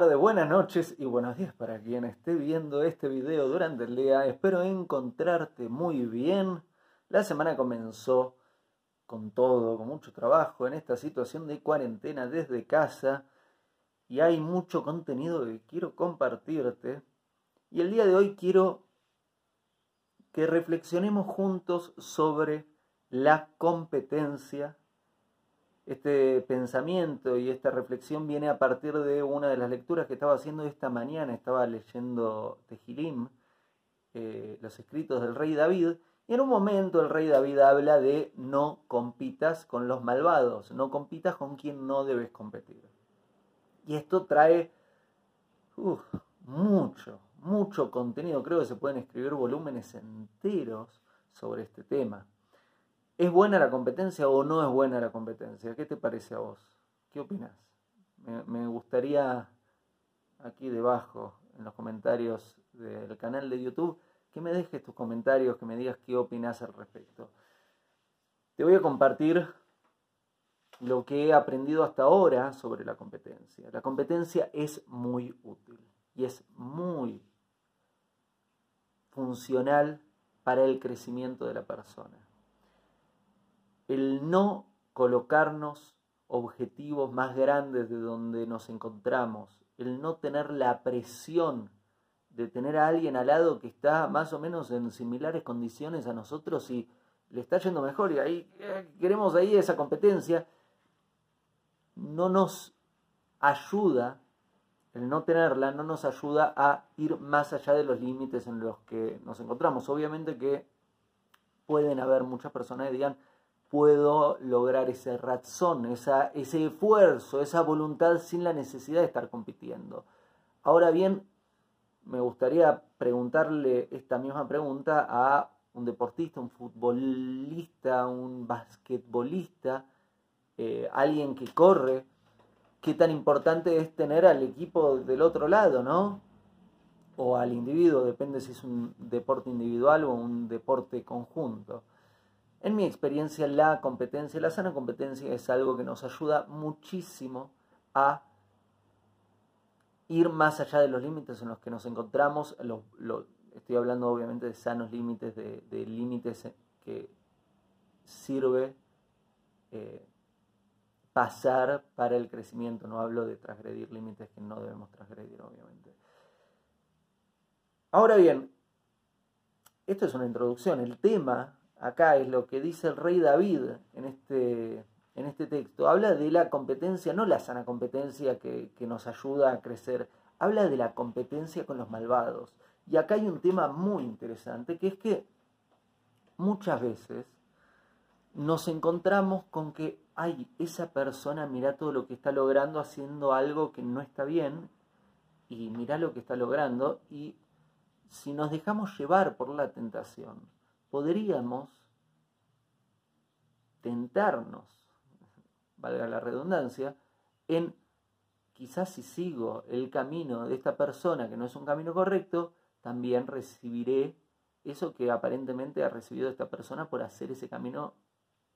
tardes, buenas noches y buenos días para quien esté viendo este video durante el día. Espero encontrarte muy bien. La semana comenzó con todo, con mucho trabajo en esta situación de cuarentena desde casa y hay mucho contenido que quiero compartirte. Y el día de hoy quiero que reflexionemos juntos sobre la competencia este pensamiento y esta reflexión viene a partir de una de las lecturas que estaba haciendo esta mañana. Estaba leyendo Tejilim, eh, los escritos del rey David, y en un momento el rey David habla de no compitas con los malvados, no compitas con quien no debes competir. Y esto trae mucho, mucho contenido. Creo que se pueden escribir volúmenes enteros sobre este tema. ¿Es buena la competencia o no es buena la competencia? ¿Qué te parece a vos? ¿Qué opinas? Me, gustaría aquí debajo, en los comentarios del canal de YouTube, que me dejes tus comentarios, que me digas qué opinas al respecto. Te voy a compartir lo que he aprendido hasta ahora sobre la competencia. La competencia es muy útil y es muy funcional para el crecimiento de la persona el no colocarnos objetivos más grandes de donde nos encontramos, el no tener la presión de tener a alguien al lado que está más o menos en similares condiciones a nosotros y le está yendo mejor y ahí eh, queremos ahí esa competencia, no nos ayuda, el no tenerla no nos ayuda a ir más allá de los límites en los que nos encontramos. Obviamente que pueden haber muchas personas que digan, puedo lograr ese razón, esa, ese esfuerzo, esa voluntad sin la necesidad de estar compitiendo. Ahora bien, me gustaría preguntarle esta misma pregunta a un deportista, un futbolista, un basquetbolista, eh, alguien que corre, qué tan importante es tener al equipo del otro lado, ¿no? O al individuo, depende si es un deporte individual o un deporte conjunto. En mi experiencia, la competencia, la sana competencia es algo que nos ayuda muchísimo a ir más allá de los límites en los que nos encontramos. estoy hablando obviamente de sanos límites, de, límites que sirve eh, pasar para el crecimiento. No hablo de transgredir límites que no debemos transgredir, obviamente. Ahora bien, esto es una introducción. El tema acá es lo que dice el rey David en este, en este texto. Habla de la competencia, no la sana competencia que, que nos ayuda a crecer, habla de la competencia con los malvados. Y acá hay un tema muy interesante, que es que muchas veces nos encontramos con que, ay, esa persona mira todo lo que está logrando haciendo algo que no está bien, y mira lo que está logrando, y si nos dejamos llevar por la tentación, podríamos tentarnos, valga la redundancia, en quizás si sigo el camino de esta persona que no es un camino correcto, también recibiré eso que aparentemente ha recibido esta persona por hacer ese camino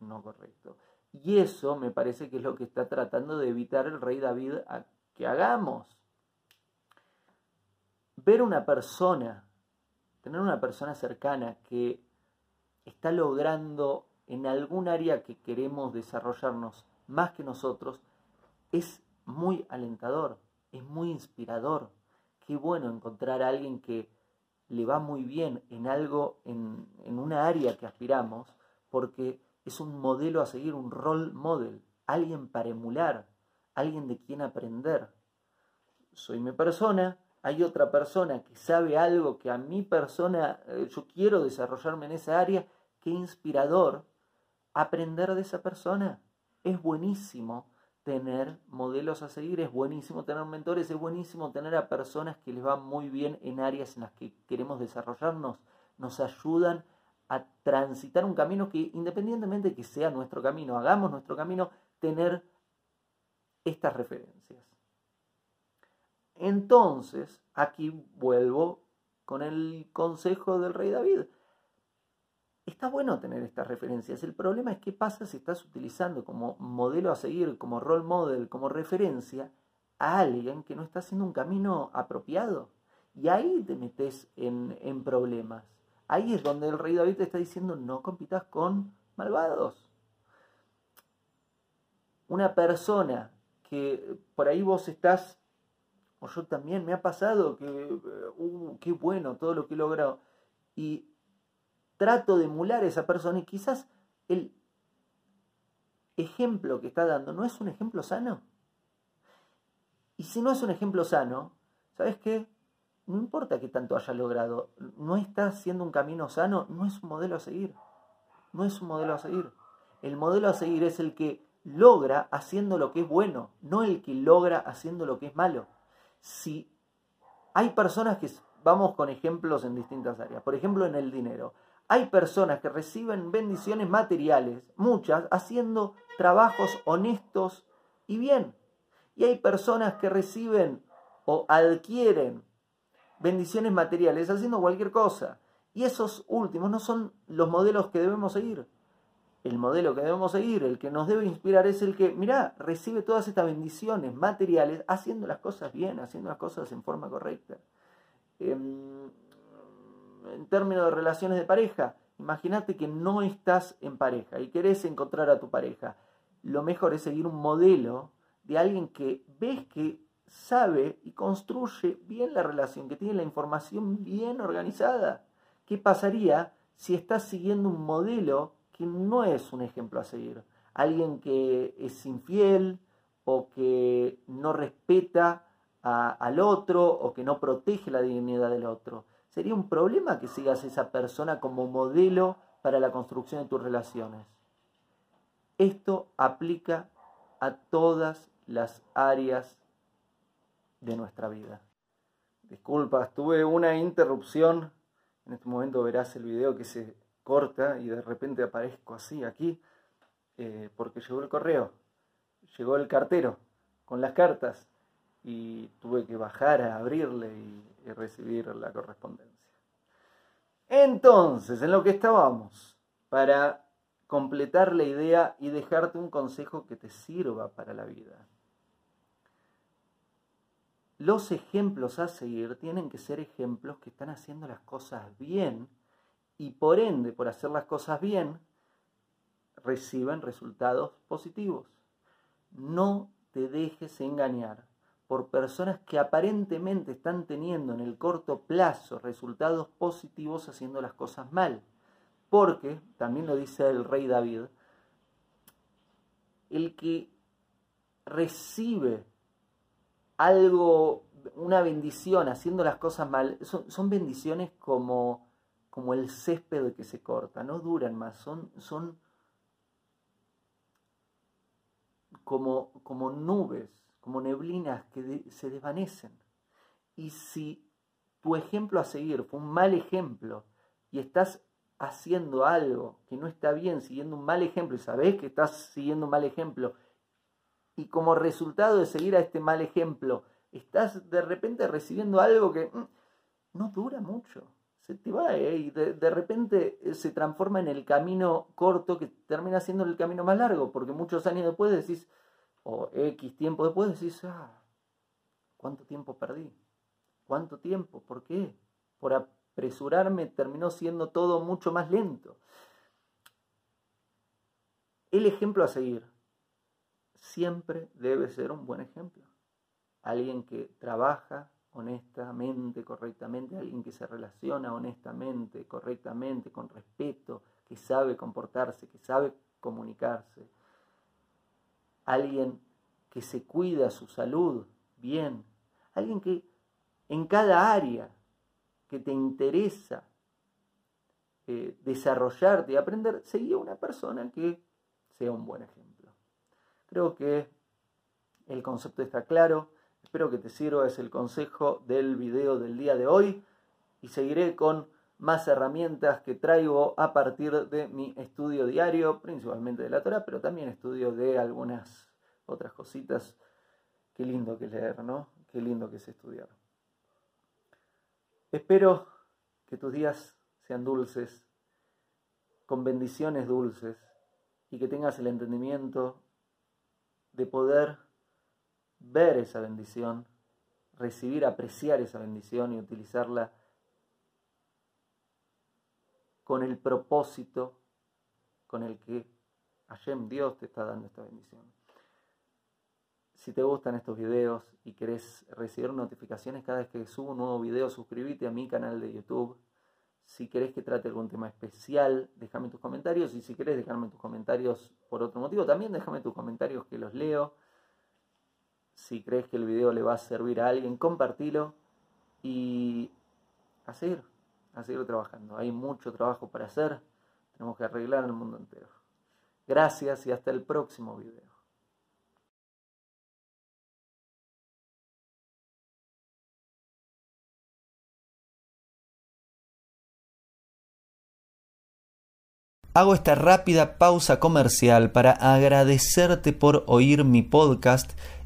no correcto. Y eso me parece que es lo que está tratando de evitar el rey David a que hagamos. Ver una persona, tener una persona cercana que está logrando en algún área que queremos desarrollarnos más que nosotros, es muy alentador, es muy inspirador. Qué bueno encontrar a alguien que le va muy bien en algo, en, en una área que aspiramos, porque es un modelo a seguir, un role model, alguien para emular, alguien de quien aprender. Soy mi persona, hay otra persona que sabe algo que a mi persona, eh, yo quiero desarrollarme en esa área, qué inspirador aprender de esa persona. Es buenísimo tener modelos a seguir, es buenísimo tener mentores, es buenísimo tener a personas que les va muy bien en áreas en las que queremos desarrollarnos, nos ayudan a transitar un camino que independientemente de que sea nuestro camino, hagamos nuestro camino, tener estas referencias. Entonces, aquí vuelvo con el consejo del rey David. Está bueno tener estas referencias. El problema es qué pasa si estás utilizando como modelo a seguir, como role model, como referencia, a alguien que no está haciendo un camino apropiado. Y ahí te metes en, en problemas. Ahí es donde el rey David te está diciendo no compitas con malvados. Una persona que por ahí vos estás, o yo también me ha pasado que, uh, qué bueno todo lo que he logrado. Y trato de emular a esa persona y quizás el ejemplo que está dando no es un ejemplo sano. Y si no es un ejemplo sano, ¿sabes qué? No importa qué tanto haya logrado, no está haciendo un camino sano, no es un modelo a seguir. No es un modelo a seguir. El modelo a seguir es el que logra haciendo lo que es bueno, no el que logra haciendo lo que es malo. Si hay personas que, vamos con ejemplos en distintas áreas, por ejemplo en el dinero, hay personas que reciben bendiciones materiales, muchas, haciendo trabajos honestos y bien. Y hay personas que reciben o adquieren bendiciones materiales haciendo cualquier cosa. Y esos últimos no son los modelos que debemos seguir. El modelo que debemos seguir, el que nos debe inspirar, es el que, mirá, recibe todas estas bendiciones materiales haciendo las cosas bien, haciendo las cosas en forma correcta. Em, en términos de relaciones de pareja, imagínate que no estás en pareja y querés encontrar a tu pareja. Lo mejor es seguir un modelo de alguien que ves que sabe y construye bien la relación, que tiene la información bien organizada. ¿Qué pasaría si estás siguiendo un modelo que no es un ejemplo a seguir? Alguien que es infiel o que no respeta al otro o que no protege la dignidad del otro. Sería un problema que sigas a esa persona como modelo para la construcción de tus relaciones. Esto aplica a todas las áreas de nuestra vida. Disculpa, tuve una interrupción. En este momento verás el video que se corta y de repente aparezco así aquí eh, porque llegó el correo, llegó el cartero con las cartas y tuve que bajar a abrirle y, y recibir la correspondencia. Entonces, en lo que estábamos, para completar la idea y dejarte un consejo que te sirva para la vida. Los ejemplos a seguir tienen que ser ejemplos que están haciendo las cosas bien y por ende, por hacer las cosas bien, reciben resultados positivos. No te dejes engañar por personas que aparentemente están teniendo en el corto plazo resultados positivos haciendo las cosas mal. Porque, también lo dice el rey David, el que recibe algo, una bendición haciendo las cosas mal, son, bendiciones como, como el césped que se corta, no duran más, son, son como, como nubes, como neblinas que se desvanecen. Y si tu ejemplo a seguir fue un mal ejemplo y estás haciendo algo que no está bien, siguiendo un mal ejemplo, y sabes que estás siguiendo un mal ejemplo, y como resultado de seguir a este mal ejemplo, estás de repente recibiendo algo que mm, no dura mucho. Se te va ¿eh? y de, repente eh, se transforma en el camino corto que termina siendo el camino más largo, porque muchos años después decís, o X tiempo después decís, ah, ¿cuánto tiempo perdí? ¿Cuánto tiempo? ¿Por qué? Por apresurarme terminó siendo todo mucho más lento. El ejemplo a seguir siempre debe ser un buen ejemplo. Alguien que trabaja honestamente, correctamente, alguien que se relaciona honestamente, correctamente, con respeto, que sabe comportarse, que sabe comunicarse. Alguien que se cuida su salud bien. Alguien que en cada área que te interesa eh, desarrollarte y aprender, seguía una persona que sea un buen ejemplo. Creo que el concepto está claro. Espero que te sirva, es el consejo del video del día de hoy y seguiré con más herramientas que traigo a partir de mi estudio diario, principalmente de la Torah, pero también estudio de algunas otras cositas. Qué lindo que leer, ¿no? Qué lindo que es estudiar. Espero que tus días sean dulces, con bendiciones dulces, y que tengas el entendimiento de poder ver esa bendición, recibir, apreciar esa bendición y utilizarla con el propósito con el que Hashem Dios te está dando esta bendición. Si te gustan estos videos y querés recibir notificaciones cada vez que subo un nuevo video, suscríbete a mi canal de YouTube. Si querés que trate algún tema especial, déjame tus comentarios. Y si querés dejarme tus comentarios por otro motivo, también déjame tus comentarios que los leo. Si crees que el video le va a servir a alguien, compartilo. Y a seguir, a seguir trabajando. Hay mucho trabajo para hacer. Tenemos que arreglar el mundo entero. Gracias y hasta el próximo video. Hago esta rápida pausa comercial para agradecerte por oír mi podcast